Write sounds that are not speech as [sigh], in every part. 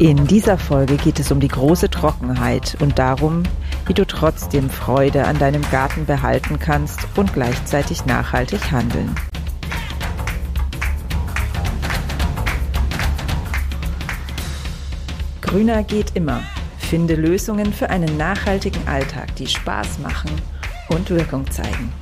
In dieser Folge geht es um die große Trockenheit und darum, wie du trotzdem Freude an deinem Garten behalten kannst und gleichzeitig nachhaltig handeln. Grüner geht immer. Finde Lösungen für einen nachhaltigen Alltag, die Spaß machen und Wirkung zeigen.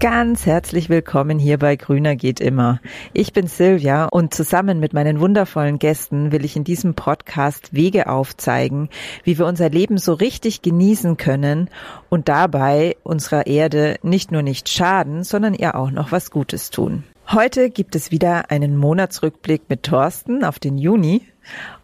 Ganz herzlich willkommen hier bei Grüner geht immer. Ich bin Silvia und zusammen mit meinen wundervollen Gästen will ich in diesem Podcast Wege aufzeigen, wie wir unser Leben so richtig genießen können und dabei unserer Erde nicht nur nicht schaden, sondern ihr auch noch was Gutes tun. Heute gibt es wieder einen Monatsrückblick mit Thorsten auf den Juni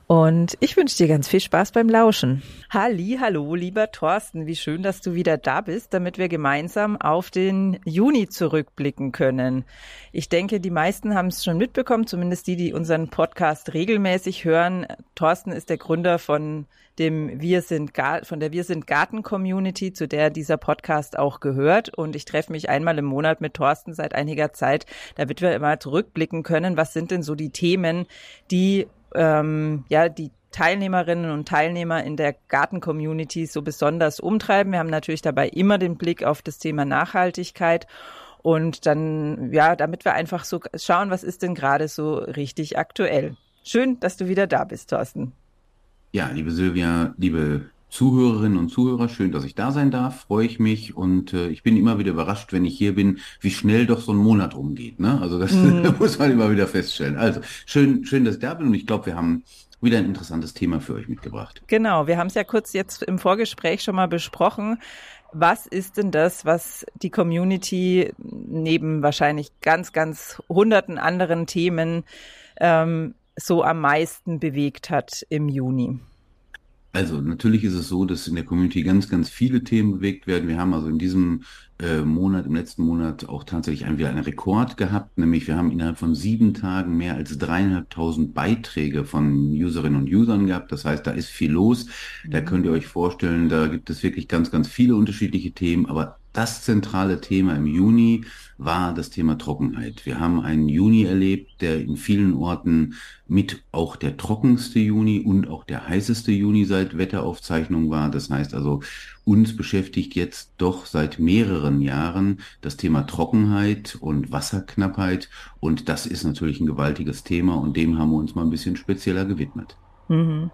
und ich wünsche dir ganz viel Spaß beim Lauschen. Halli, hallo, lieber Thorsten, wie schön, dass du wieder da bist, damit wir gemeinsam auf den Juni zurückblicken können. Ich denke, die meisten haben es schon mitbekommen, zumindest die, die unseren Podcast regelmäßig hören. Thorsten ist der Gründer von dem Wir sind von der Wir sind Garten Community, zu der dieser Podcast auch gehört. Und ich treffe mich einmal im Monat mit Thorsten seit einiger Zeit, damit wir immer zurückblicken können. Was sind denn so die Themen, die ähm, ja die Teilnehmerinnen und Teilnehmer in der Garten-Community so besonders umtreiben. Wir haben natürlich dabei immer den Blick auf das Thema Nachhaltigkeit und dann, ja, damit wir einfach so schauen, was ist denn gerade so richtig aktuell. Schön, dass du wieder da bist, Thorsten. Ja, liebe Silvia, liebe Zuhörerinnen und Zuhörer, schön, dass ich da sein darf, freue ich mich und äh, ich bin immer wieder überrascht, wenn ich hier bin, wie schnell doch so ein Monat rumgeht. Ne? Also das mm. [laughs] muss man immer wieder feststellen. Also schön, schön, dass ich da bin und ich glaube, wir haben wieder ein interessantes Thema für euch mitgebracht. Genau, wir haben es ja kurz jetzt im Vorgespräch schon mal besprochen. Was ist denn das, was die Community neben wahrscheinlich ganz, ganz hunderten anderen Themen ähm, so am meisten bewegt hat im Juni? Also natürlich ist es so, dass in der Community ganz, ganz viele Themen bewegt werden. Wir haben also in diesem äh, Monat, im letzten Monat auch tatsächlich ein, wieder einen Rekord gehabt, nämlich wir haben innerhalb von sieben Tagen mehr als dreieinhalbtausend Beiträge von Userinnen und Usern gehabt. Das heißt, da ist viel los. Da mhm. könnt ihr euch vorstellen, da gibt es wirklich ganz, ganz viele unterschiedliche Themen, aber das zentrale Thema im Juni war das Thema Trockenheit. Wir haben einen Juni erlebt, der in vielen Orten mit auch der trockenste Juni und auch der heißeste Juni seit Wetteraufzeichnung war. Das heißt also, uns beschäftigt jetzt doch seit mehreren Jahren das Thema Trockenheit und Wasserknappheit. Und das ist natürlich ein gewaltiges Thema und dem haben wir uns mal ein bisschen spezieller gewidmet. Mhm.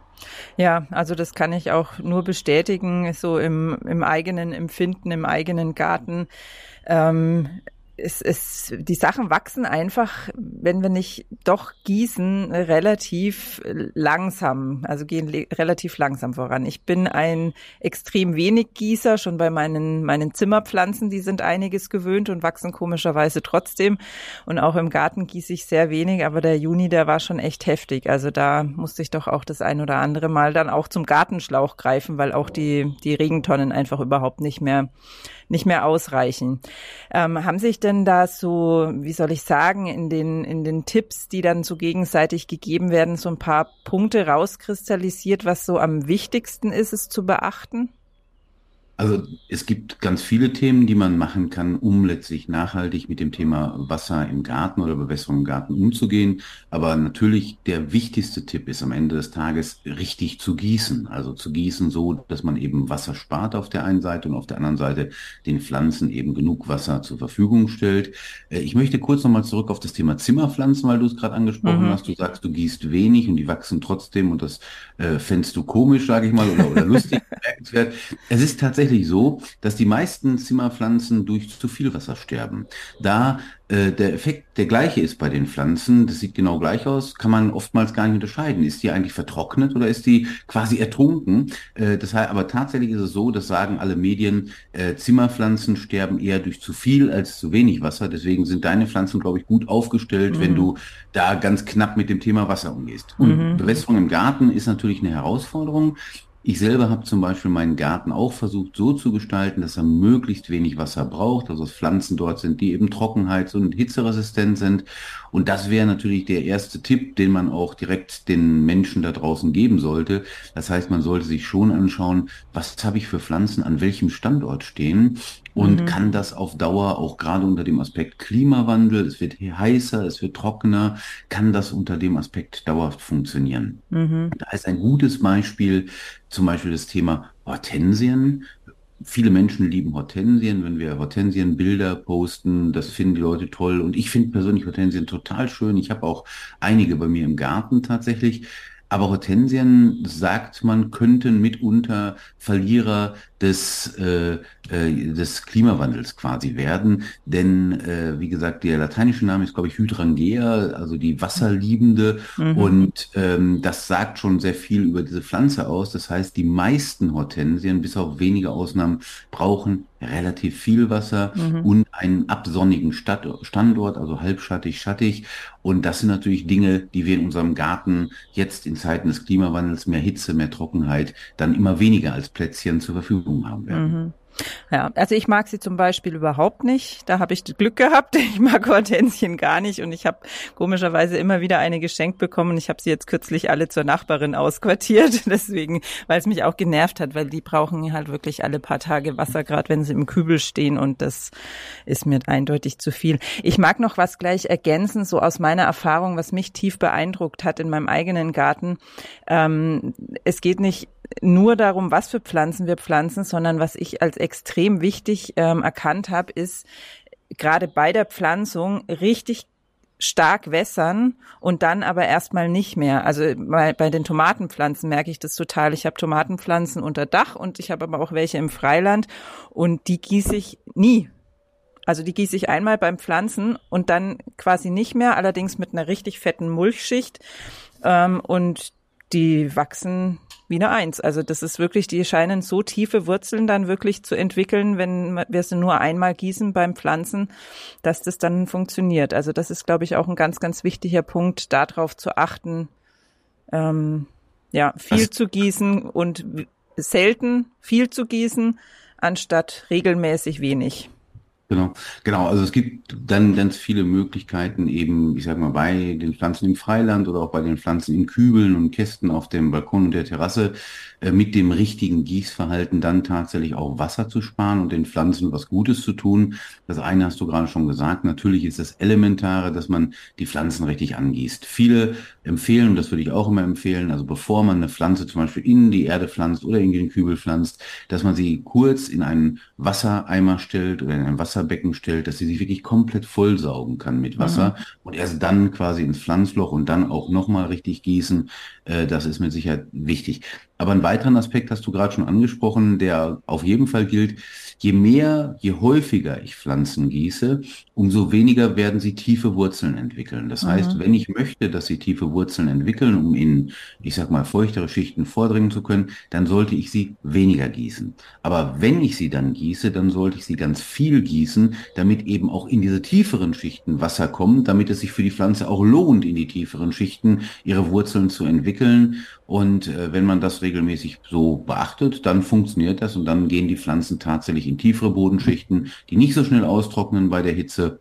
Ja, also das kann ich auch nur bestätigen, so im, im eigenen Empfinden, im eigenen Garten. Ähm, es, es, die Sachen wachsen einfach, wenn wir nicht doch gießen, relativ langsam, also gehen relativ langsam voran. Ich bin ein extrem wenig Gießer, schon bei meinen, meinen Zimmerpflanzen, die sind einiges gewöhnt und wachsen komischerweise trotzdem. Und auch im Garten gieße ich sehr wenig, aber der Juni, der war schon echt heftig. Also da musste ich doch auch das ein oder andere Mal dann auch zum Gartenschlauch greifen, weil auch die, die Regentonnen einfach überhaupt nicht mehr nicht mehr ausreichen. Ähm, haben sich denn da so, wie soll ich sagen, in den, in den Tipps, die dann so gegenseitig gegeben werden, so ein paar Punkte rauskristallisiert, was so am wichtigsten ist, es zu beachten? Also es gibt ganz viele Themen, die man machen kann, um letztlich nachhaltig mit dem Thema Wasser im Garten oder Bewässerung im Garten umzugehen. Aber natürlich der wichtigste Tipp ist am Ende des Tages richtig zu gießen. Also zu gießen so, dass man eben Wasser spart auf der einen Seite und auf der anderen Seite den Pflanzen eben genug Wasser zur Verfügung stellt. Äh, ich möchte kurz nochmal zurück auf das Thema Zimmerpflanzen, weil du es gerade angesprochen mhm. hast. Du sagst, du gießt wenig und die wachsen trotzdem und das äh, fändst du komisch, sage ich mal, oder, oder lustig. [laughs] es ist tatsächlich tatsächlich so, dass die meisten Zimmerpflanzen durch zu viel Wasser sterben. Da äh, der Effekt der gleiche ist bei den Pflanzen, das sieht genau gleich aus, kann man oftmals gar nicht unterscheiden. Ist die eigentlich vertrocknet oder ist die quasi ertrunken? Äh, das heißt, aber tatsächlich ist es so, das sagen alle Medien, äh, Zimmerpflanzen sterben eher durch zu viel als zu wenig Wasser. Deswegen sind deine Pflanzen, glaube ich, gut aufgestellt, mhm. wenn du da ganz knapp mit dem Thema Wasser umgehst. Und mhm. Bewässerung im Garten ist natürlich eine Herausforderung. Ich selber habe zum Beispiel meinen Garten auch versucht so zu gestalten, dass er möglichst wenig Wasser braucht, also dass Pflanzen dort sind, die eben trockenheits- und hitzeresistent sind. Und das wäre natürlich der erste Tipp, den man auch direkt den Menschen da draußen geben sollte. Das heißt, man sollte sich schon anschauen, was habe ich für Pflanzen an welchem Standort stehen und mhm. kann das auf Dauer auch gerade unter dem Aspekt Klimawandel, es wird heißer, es wird trockener, kann das unter dem Aspekt dauerhaft funktionieren. Mhm. Da ist ein gutes Beispiel zum Beispiel das Thema Hortensien. Viele Menschen lieben Hortensien, wenn wir Hortensienbilder posten, das finden die Leute toll. Und ich finde persönlich Hortensien total schön. Ich habe auch einige bei mir im Garten tatsächlich. Aber Hortensien, sagt man, könnten mitunter Verlierer des, äh, äh, des Klimawandels quasi werden. Denn, äh, wie gesagt, der lateinische Name ist, glaube ich, Hydrangea, also die Wasserliebende. Mhm. Und ähm, das sagt schon sehr viel über diese Pflanze aus. Das heißt, die meisten Hortensien, bis auf wenige Ausnahmen, brauchen relativ viel Wasser mhm. und einen absonnigen Stadt Standort, also halbschattig, schattig. Und das sind natürlich Dinge, die wir in unserem Garten jetzt in Zeiten des Klimawandels, mehr Hitze, mehr Trockenheit, dann immer weniger als Plätzchen zur Verfügung haben werden. Mhm. Ja, also ich mag sie zum Beispiel überhaupt nicht. Da habe ich Glück gehabt. [laughs] Ich mag Hortensien gar nicht und ich habe komischerweise immer wieder eine geschenkt bekommen. Ich habe sie jetzt kürzlich alle zur Nachbarin ausquartiert. [laughs] Deswegen, weil es mich auch genervt hat, weil die brauchen halt wirklich alle paar Tage Wasser, gerade wenn sie im Kübel stehen und das ist mir eindeutig zu viel. Ich mag noch was gleich ergänzen, so aus meiner Erfahrung, was mich tief beeindruckt hat in meinem eigenen Garten. Ähm, es geht nicht nur darum, was für Pflanzen wir pflanzen, sondern was ich als extrem wichtig ähm, erkannt habe, ist gerade bei der Pflanzung richtig stark wässern und dann aber erstmal nicht mehr. Also bei, bei den Tomatenpflanzen merke ich das total. Ich habe Tomatenpflanzen unter Dach und ich habe aber auch welche im Freiland und die gieße ich nie. Also die gieße ich einmal beim Pflanzen und dann quasi nicht mehr, allerdings mit einer richtig fetten Mulchschicht. Ähm, und die wachsen wie eine Eins. Also das ist wirklich, die scheinen so tiefe Wurzeln dann wirklich zu entwickeln, wenn wir sie nur einmal gießen beim Pflanzen, dass das dann funktioniert. Also das ist, glaube ich, auch ein ganz, ganz wichtiger Punkt, darauf zu achten, ähm, ja, viel also, zu gießen und selten viel zu gießen, anstatt regelmäßig wenig. Genau, genau. Also es gibt dann ganz viele Möglichkeiten eben, ich sag mal, bei den Pflanzen im Freiland oder auch bei den Pflanzen in Kübeln und Kästen auf dem Balkon und der Terrasse äh, mit dem richtigen Gießverhalten dann tatsächlich auch Wasser zu sparen und den Pflanzen was Gutes zu tun. Das eine hast du gerade schon gesagt. Natürlich ist das Elementare, dass man die Pflanzen richtig angießt. Viele empfehlen, und das würde ich auch immer empfehlen, also bevor man eine Pflanze zum Beispiel in die Erde pflanzt oder in den Kübel pflanzt, dass man sie kurz in einen Wassereimer stellt oder in ein Wasserbecken stellt, dass sie sich wirklich komplett vollsaugen kann mit Wasser mhm. und erst dann quasi ins Pflanzloch und dann auch nochmal richtig gießen. Äh, das ist mit Sicherheit wichtig. Aber einen weiteren Aspekt hast du gerade schon angesprochen, der auf jeden Fall gilt. Je mehr, je häufiger ich Pflanzen gieße, umso weniger werden sie tiefe Wurzeln entwickeln. Das mhm. heißt, wenn ich möchte, dass sie tiefe Wurzeln entwickeln, um in, ich sag mal, feuchtere Schichten vordringen zu können, dann sollte ich sie weniger gießen. Aber wenn ich sie dann gieße, dann sollte ich sie ganz viel gießen, damit eben auch in diese tieferen Schichten Wasser kommt, damit es sich für die Pflanze auch lohnt, in die tieferen Schichten ihre Wurzeln zu entwickeln. Und äh, wenn man das regelmäßig so beachtet, dann funktioniert das und dann gehen die Pflanzen tatsächlich in tiefere Bodenschichten, die nicht so schnell austrocknen bei der Hitze.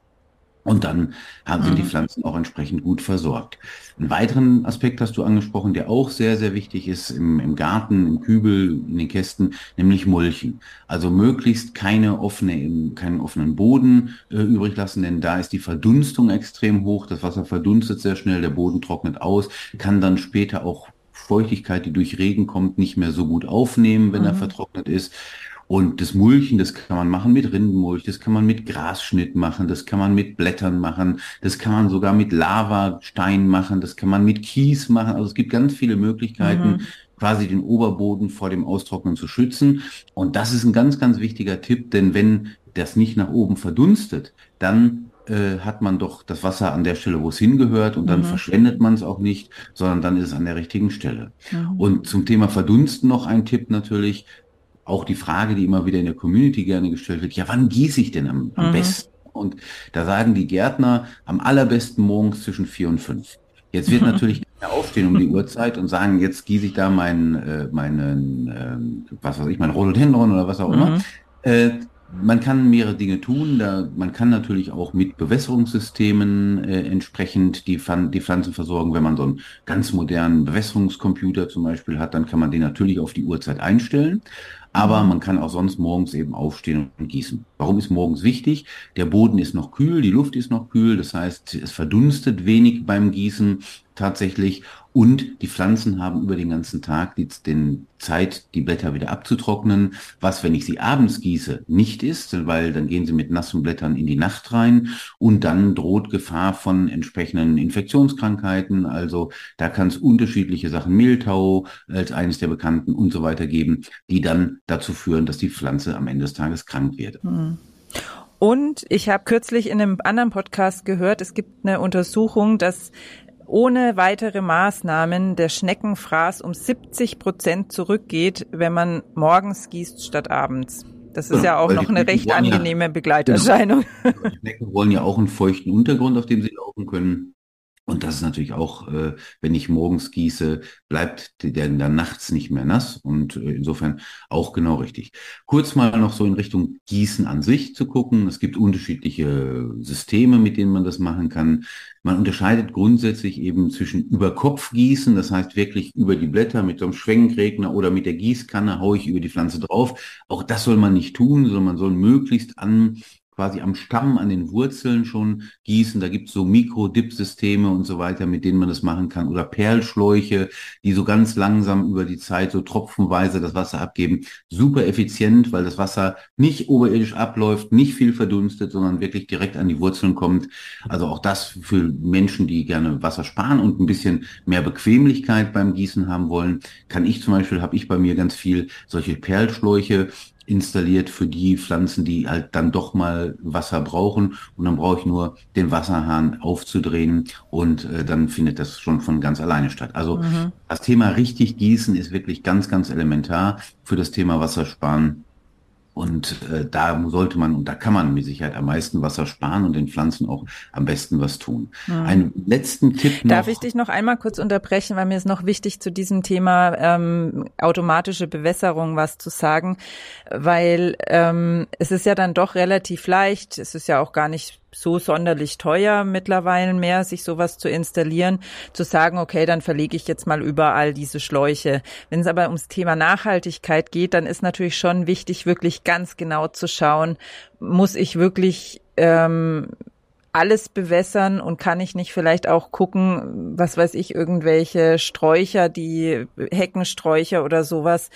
Und dann haben, sind die mhm. Pflanzen auch entsprechend gut versorgt. Einen weiteren Aspekt hast du angesprochen, der auch sehr, sehr wichtig ist im, im Garten, im Kübel, in den Kästen, nämlich Mulchen. Also möglichst keine offene, keinen offenen Boden äh, übrig lassen, denn da ist die Verdunstung extrem hoch. Das Wasser verdunstet sehr schnell, der Boden trocknet aus, kann dann später auch Feuchtigkeit, die durch Regen kommt, nicht mehr so gut aufnehmen, wenn mhm. er vertrocknet ist. Und das Mulchen, das kann man machen mit Rindenmulch, das kann man mit Grasschnitt machen, das kann man mit Blättern machen, das kann man sogar mit Lavastein machen, das kann man mit Kies machen. Also es gibt ganz viele Möglichkeiten, mhm. quasi den Oberboden vor dem Austrocknen zu schützen. Und das ist ein ganz, ganz wichtiger Tipp, denn wenn das nicht nach oben verdunstet, dann äh, hat man doch das Wasser an der Stelle, wo es hingehört und dann mhm. verschwendet man es auch nicht, sondern dann ist es an der richtigen Stelle. Mhm. Und zum Thema Verdunsten noch ein Tipp natürlich, auch die Frage, die immer wieder in der Community gerne gestellt wird, ja, wann gieße ich denn am, am mhm. besten? Und da sagen die Gärtner am allerbesten morgens zwischen vier und fünf. Jetzt wird [laughs] natürlich aufstehen um die Uhrzeit und sagen, jetzt gieße ich da meinen, äh, meinen, äh, was weiß ich, mein Rhododendron oder was auch immer. Mhm. Äh, man kann mehrere Dinge tun. Da, man kann natürlich auch mit Bewässerungssystemen äh, entsprechend die, die Pflanzen versorgen. Wenn man so einen ganz modernen Bewässerungscomputer zum Beispiel hat, dann kann man den natürlich auf die Uhrzeit einstellen. Aber mhm. man kann auch sonst morgens eben aufstehen und gießen. Warum ist morgens wichtig? Der Boden ist noch kühl, die Luft ist noch kühl, das heißt, es verdunstet wenig beim Gießen tatsächlich und die Pflanzen haben über den ganzen Tag die, den Zeit, die Blätter wieder abzutrocknen, was, wenn ich sie abends gieße, nicht ist, weil dann gehen sie mit nassen Blättern in die Nacht rein und dann droht Gefahr von entsprechenden Infektionskrankheiten. Also da kann es unterschiedliche Sachen, Mehltau als eines der bekannten und so weiter geben, die dann dazu führen, dass die Pflanze am Ende des Tages krank wird. Hm. Und ich habe kürzlich in einem anderen Podcast gehört, es gibt eine Untersuchung, dass ohne weitere Maßnahmen der Schneckenfraß um 70 Prozent zurückgeht, wenn man morgens gießt statt abends. Das ist ja, ja auch noch eine recht angenehme ja, Begleiterscheinung. Die Schnecken wollen ja auch einen feuchten Untergrund, auf dem sie laufen können. Und das ist natürlich auch, äh, wenn ich morgens gieße, bleibt der dann nachts nicht mehr nass und äh, insofern auch genau richtig. Kurz mal noch so in Richtung Gießen an sich zu gucken. Es gibt unterschiedliche Systeme, mit denen man das machen kann. Man unterscheidet grundsätzlich eben zwischen Überkopfgießen, das heißt wirklich über die Blätter mit so einem Schwenkregner oder mit der Gießkanne haue ich über die Pflanze drauf. Auch das soll man nicht tun, sondern man soll möglichst an quasi am Stamm, an den Wurzeln schon gießen. Da gibt es so Mikro-Dip-Systeme und so weiter, mit denen man das machen kann. Oder Perlschläuche, die so ganz langsam über die Zeit so tropfenweise das Wasser abgeben. Super effizient, weil das Wasser nicht oberirdisch abläuft, nicht viel verdunstet, sondern wirklich direkt an die Wurzeln kommt. Also auch das für Menschen, die gerne Wasser sparen und ein bisschen mehr Bequemlichkeit beim Gießen haben wollen, kann ich zum Beispiel, habe ich bei mir ganz viel solche Perlschläuche, installiert für die Pflanzen, die halt dann doch mal Wasser brauchen. Und dann brauche ich nur den Wasserhahn aufzudrehen und äh, dann findet das schon von ganz alleine statt. Also mhm. das Thema richtig gießen ist wirklich ganz, ganz elementar für das Thema Wassersparen. Und äh, da sollte man und da kann man mit Sicherheit am meisten Wasser sparen und den Pflanzen auch am besten was tun. Mhm. Einen letzten Tipp noch. Darf ich dich noch einmal kurz unterbrechen, weil mir ist noch wichtig zu diesem Thema ähm, automatische Bewässerung was zu sagen, weil ähm, es ist ja dann doch relativ leicht. Es ist ja auch gar nicht so sonderlich teuer mittlerweile mehr, sich sowas zu installieren, zu sagen, okay, dann verlege ich jetzt mal überall diese Schläuche. Wenn es aber ums Thema Nachhaltigkeit geht, dann ist natürlich schon wichtig, wirklich ganz genau zu schauen, muss ich wirklich ähm, alles bewässern und kann ich nicht vielleicht auch gucken, was weiß ich, irgendwelche Sträucher, die Heckensträucher oder sowas,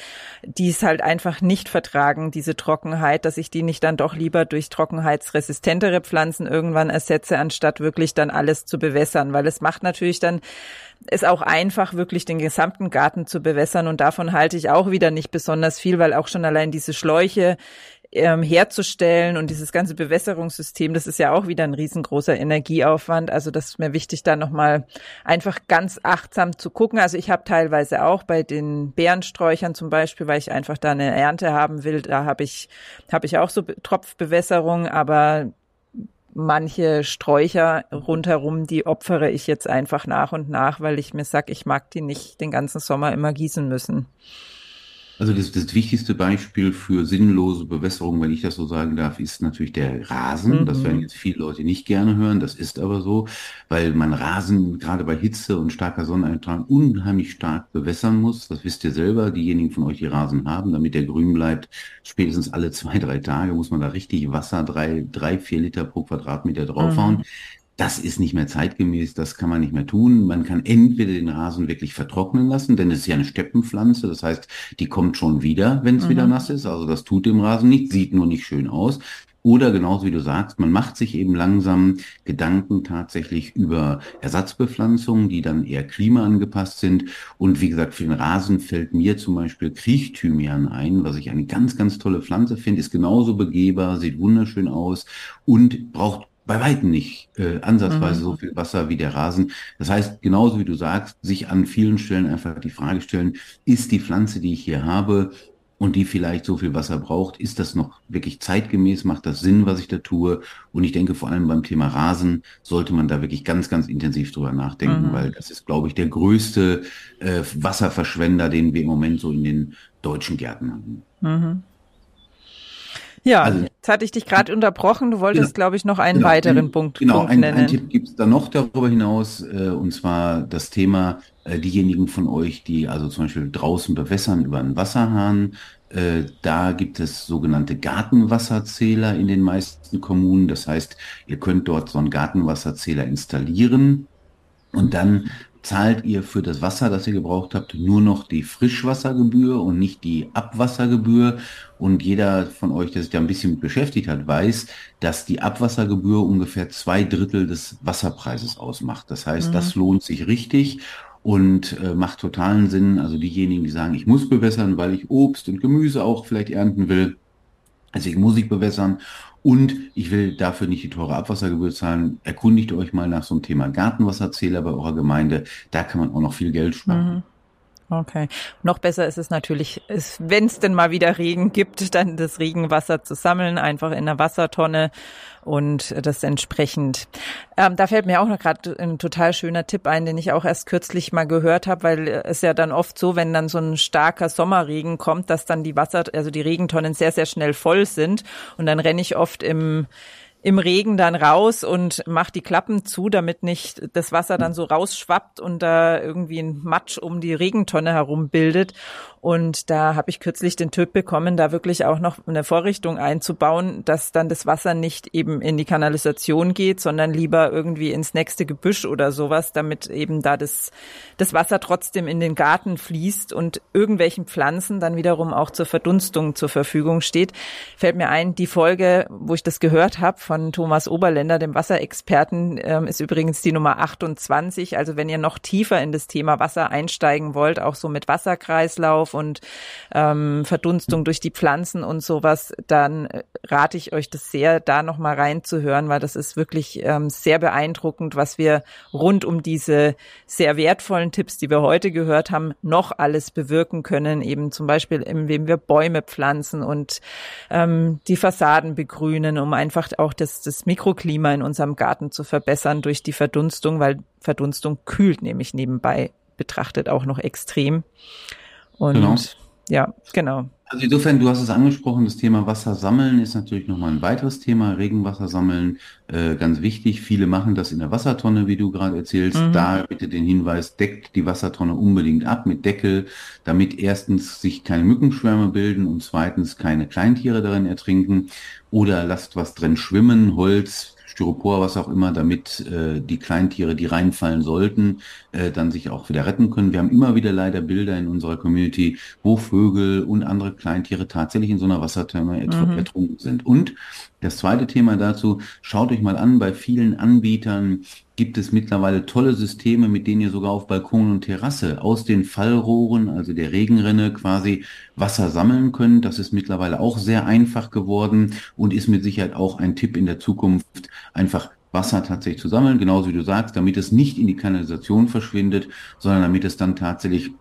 die es halt einfach nicht vertragen, diese Trockenheit, dass ich die nicht dann doch lieber durch trockenheitsresistentere Pflanzen irgendwann ersetze, anstatt wirklich dann alles zu bewässern, weil es macht natürlich dann es auch einfach, wirklich den gesamten Garten zu bewässern. Und davon halte ich auch wieder nicht besonders viel, weil auch schon allein diese Schläuche ähm, herzustellen und dieses ganze Bewässerungssystem, das ist ja auch wieder ein riesengroßer Energieaufwand. Also das ist mir wichtig, da nochmal einfach ganz achtsam zu gucken. Also ich habe teilweise auch bei den Beerensträuchern zum Beispiel, weil ich einfach da eine Ernte haben will, da habe ich, habe ich auch so Tropfbewässerung, aber manche Sträucher rundherum, die opfere ich jetzt einfach nach und nach, weil ich mir sag, ich mag die nicht den ganzen Sommer immer gießen müssen. Also das, das wichtigste Beispiel für sinnlose Bewässerung, wenn ich das so sagen darf, ist natürlich der Rasen. Mhm. Das werden jetzt viele Leute nicht gerne hören, das ist aber so, weil man Rasen gerade bei Hitze und starker Sonneneinstrahlung unheimlich stark bewässern muss. Das wisst ihr selber, diejenigen von euch, die Rasen haben, damit der grün bleibt. Spätestens alle zwei, drei Tage muss man da richtig Wasser, drei, drei, vier Liter pro Quadratmeter draufhauen. Mhm. Das ist nicht mehr zeitgemäß, das kann man nicht mehr tun. Man kann entweder den Rasen wirklich vertrocknen lassen, denn es ist ja eine Steppenpflanze, das heißt, die kommt schon wieder, wenn es mhm. wieder nass ist. Also das tut dem Rasen nicht, sieht nur nicht schön aus. Oder genauso wie du sagst, man macht sich eben langsam Gedanken tatsächlich über Ersatzbepflanzungen, die dann eher klimaangepasst sind. Und wie gesagt, für den Rasen fällt mir zum Beispiel Kriechthymian ein, was ich eine ganz, ganz tolle Pflanze finde, ist genauso begehbar, sieht wunderschön aus und braucht bei weitem nicht äh, ansatzweise mhm. so viel Wasser wie der Rasen. Das heißt, genauso wie du sagst, sich an vielen Stellen einfach die Frage stellen, ist die Pflanze, die ich hier habe, und die vielleicht so viel Wasser braucht, ist das noch wirklich zeitgemäß, macht das Sinn, was ich da tue? Und ich denke vor allem beim Thema Rasen sollte man da wirklich ganz, ganz intensiv drüber nachdenken, mhm. weil das ist, glaube ich, der größte äh, Wasserverschwender, den wir im Moment so in den deutschen Gärten haben. Mhm. Ja, also, jetzt hatte ich dich gerade unterbrochen. Du wolltest, genau, glaube ich, noch einen genau, weiteren Punkt, genau, Punkt nennen. Genau, ein Tipp gibt es da noch darüber hinaus, äh, und zwar das Thema, äh, diejenigen von euch, die also zum Beispiel draußen bewässern über einen Wasserhahn, äh, da gibt es sogenannte Gartenwasserzähler in den meisten Kommunen. Das heißt, ihr könnt dort so einen Gartenwasserzähler installieren und dann zahlt ihr für das Wasser, das ihr gebraucht habt, nur noch die Frischwassergebühr und nicht die Abwassergebühr. Und jeder von euch, der sich da ein bisschen beschäftigt hat, weiß, dass die Abwassergebühr ungefähr zwei Drittel des Wasserpreises ausmacht. Das heißt, mhm. das lohnt sich richtig und äh, macht totalen Sinn. Also diejenigen, die sagen, ich muss bewässern, weil ich Obst und Gemüse auch vielleicht ernten will. Also ich muss ich bewässern und ich will dafür nicht die teure Abwassergebühr zahlen. Erkundigt euch mal nach so einem Thema Gartenwasserzähler bei eurer Gemeinde. Da kann man auch noch viel Geld sparen. Mhm. Okay. Noch besser ist es natürlich, wenn es denn mal wieder Regen gibt, dann das Regenwasser zu sammeln, einfach in einer Wassertonne und das entsprechend. Ähm, da fällt mir auch noch gerade ein total schöner Tipp ein, den ich auch erst kürzlich mal gehört habe, weil es ja dann oft so, wenn dann so ein starker Sommerregen kommt, dass dann die Wasser, also die Regentonnen sehr, sehr schnell voll sind und dann renne ich oft im im Regen dann raus und macht die Klappen zu, damit nicht das Wasser dann so rausschwappt und da irgendwie ein Matsch um die Regentonne herum bildet. Und da habe ich kürzlich den Tipp bekommen, da wirklich auch noch eine Vorrichtung einzubauen, dass dann das Wasser nicht eben in die Kanalisation geht, sondern lieber irgendwie ins nächste Gebüsch oder sowas, damit eben da das, das Wasser trotzdem in den Garten fließt und irgendwelchen Pflanzen dann wiederum auch zur Verdunstung zur Verfügung steht. Fällt mir ein, die Folge, wo ich das gehört habe von Thomas Oberländer, dem Wasserexperten, ähm, ist übrigens die Nummer 28. Also wenn ihr noch tiefer in das Thema Wasser einsteigen wollt, auch so mit Wasserkreislauf, und ähm, Verdunstung durch die Pflanzen und sowas, dann rate ich euch das sehr, da nochmal reinzuhören, weil das ist wirklich ähm, sehr beeindruckend, was wir rund um diese sehr wertvollen Tipps, die wir heute gehört haben, noch alles bewirken können. Eben zum Beispiel, indem wir Bäume pflanzen und ähm, die Fassaden begrünen, um einfach auch das, das Mikroklima in unserem Garten zu verbessern durch die Verdunstung, weil Verdunstung kühlt nämlich nebenbei betrachtet auch noch extrem. Und genau. ja, genau. Also insofern, du hast es angesprochen, das Thema Wasser sammeln ist natürlich nochmal ein weiteres Thema. Regenwasser sammeln, äh, ganz wichtig. Viele machen das in der Wassertonne, wie du gerade erzählst. Mhm. Da bitte den Hinweis, deckt die Wassertonne unbedingt ab mit Deckel, damit erstens sich keine Mückenschwärme bilden und zweitens keine Kleintiere darin ertrinken. Oder lasst was drin schwimmen, Holz, Styropor, was auch immer, damit äh, die Kleintiere, die reinfallen sollten, äh, dann sich auch wieder retten können. Wir haben immer wieder leider Bilder in unserer Community, wo Vögel und andere Kleintiere tatsächlich in so einer Wassertherme mhm. ertrunken sind. Und das zweite Thema dazu, schaut euch mal an, bei vielen Anbietern gibt es mittlerweile tolle Systeme, mit denen ihr sogar auf Balkon und Terrasse aus den Fallrohren, also der Regenrinne quasi Wasser sammeln könnt. Das ist mittlerweile auch sehr einfach geworden und ist mit Sicherheit auch ein Tipp in der Zukunft, einfach Wasser tatsächlich zu sammeln, genauso wie du sagst, damit es nicht in die Kanalisation verschwindet, sondern damit es dann tatsächlich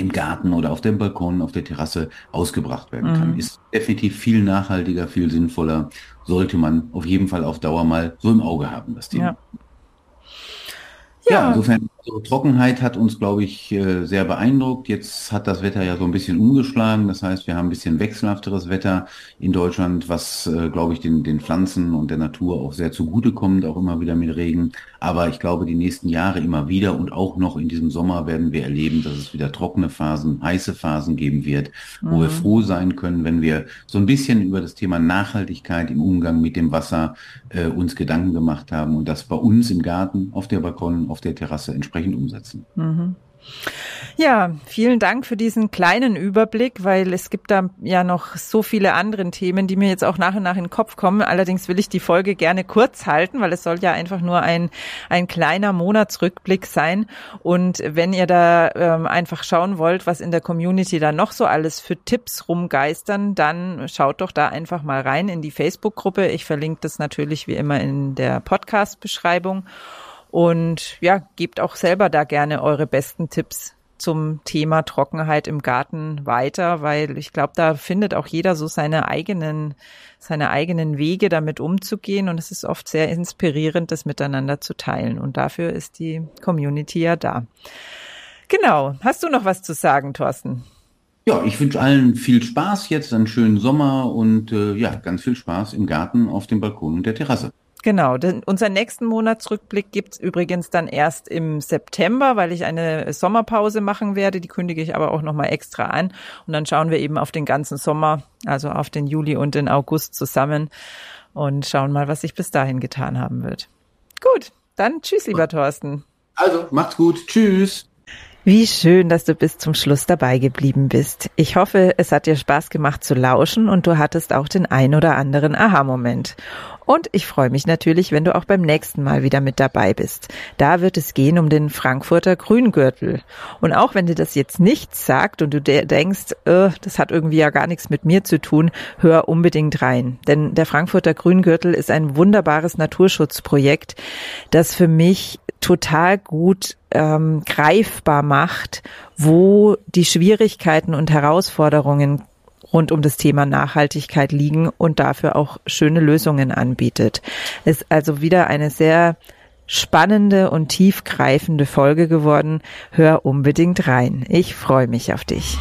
im Garten oder auf dem Balkon, auf der Terrasse ausgebracht werden kann. Mhm. Ist definitiv viel nachhaltiger, viel sinnvoller. Sollte man auf jeden Fall auf Dauer mal so im Auge haben, das Thema. Ja. Ja, insofern, also Trockenheit hat uns, glaube ich, äh, sehr beeindruckt. Jetzt hat das Wetter ja so ein bisschen umgeschlagen. Das heißt, wir haben ein bisschen wechselhafteres Wetter in Deutschland, was, äh, glaube ich, den, den Pflanzen und der Natur auch sehr zugutekommt, auch immer wieder mit Regen. Aber ich glaube, die nächsten Jahre immer wieder und auch noch in diesem Sommer werden wir erleben, dass es wieder trockene Phasen, heiße Phasen geben wird, wo mhm. wir froh sein können, wenn wir so ein bisschen über das Thema Nachhaltigkeit im Umgang mit dem Wasser äh, uns Gedanken gemacht haben und das bei uns im Garten, auf der Balkon, auf der Terrasse entsprechend umsetzen. Mhm. Ja, vielen Dank für diesen kleinen Überblick, weil es gibt da ja noch so viele andere Themen, die mir jetzt auch nach und nach in den Kopf kommen. Allerdings will ich die Folge gerne kurz halten, weil es soll ja einfach nur ein, ein kleiner Monatsrückblick sein. Und wenn ihr da ähm, einfach schauen wollt, was in der Community da noch so alles für Tipps rumgeistern, dann schaut doch da einfach mal rein in die Facebook-Gruppe. Ich verlinke das natürlich wie immer in der Podcast-Beschreibung. Und ja, gebt auch selber da gerne eure besten Tipps zum Thema Trockenheit im Garten weiter, weil ich glaube, da findet auch jeder so seine eigenen, seine eigenen Wege damit umzugehen und es ist oft sehr inspirierend, das miteinander zu teilen und dafür ist die Community ja da. Genau. Hast du noch was zu sagen, Thorsten? Ja, ich wünsche allen viel Spaß jetzt, einen schönen Sommer und äh, ja, ganz viel Spaß im Garten, auf dem Balkon und der Terrasse. Genau, denn unser nächsten Monatsrückblick gibt's übrigens dann erst im September, weil ich eine Sommerpause machen werde. Die kündige ich aber auch nochmal extra an. Und dann schauen wir eben auf den ganzen Sommer, also auf den Juli und den August zusammen und schauen mal, was sich bis dahin getan haben wird. Gut, dann tschüss, lieber Thorsten. Also, macht's gut. Tschüss. Wie schön, dass du bis zum Schluss dabei geblieben bist. Ich hoffe, es hat dir Spaß gemacht zu lauschen und du hattest auch den ein oder anderen Aha-Moment. Und ich freue mich natürlich, wenn du auch beim nächsten Mal wieder mit dabei bist. Da wird es gehen um den Frankfurter Grüngürtel. Und auch wenn dir das jetzt nichts sagt und du denkst, äh, das hat irgendwie ja gar nichts mit mir zu tun, hör unbedingt rein. Denn der Frankfurter Grüngürtel ist ein wunderbares Naturschutzprojekt, das für mich total gut ähm, greifbar macht, wo die Schwierigkeiten und Herausforderungen rund um das Thema Nachhaltigkeit liegen und dafür auch schöne Lösungen anbietet. Ist also wieder eine sehr spannende und tiefgreifende Folge geworden. Hör unbedingt rein. Ich freue mich auf dich.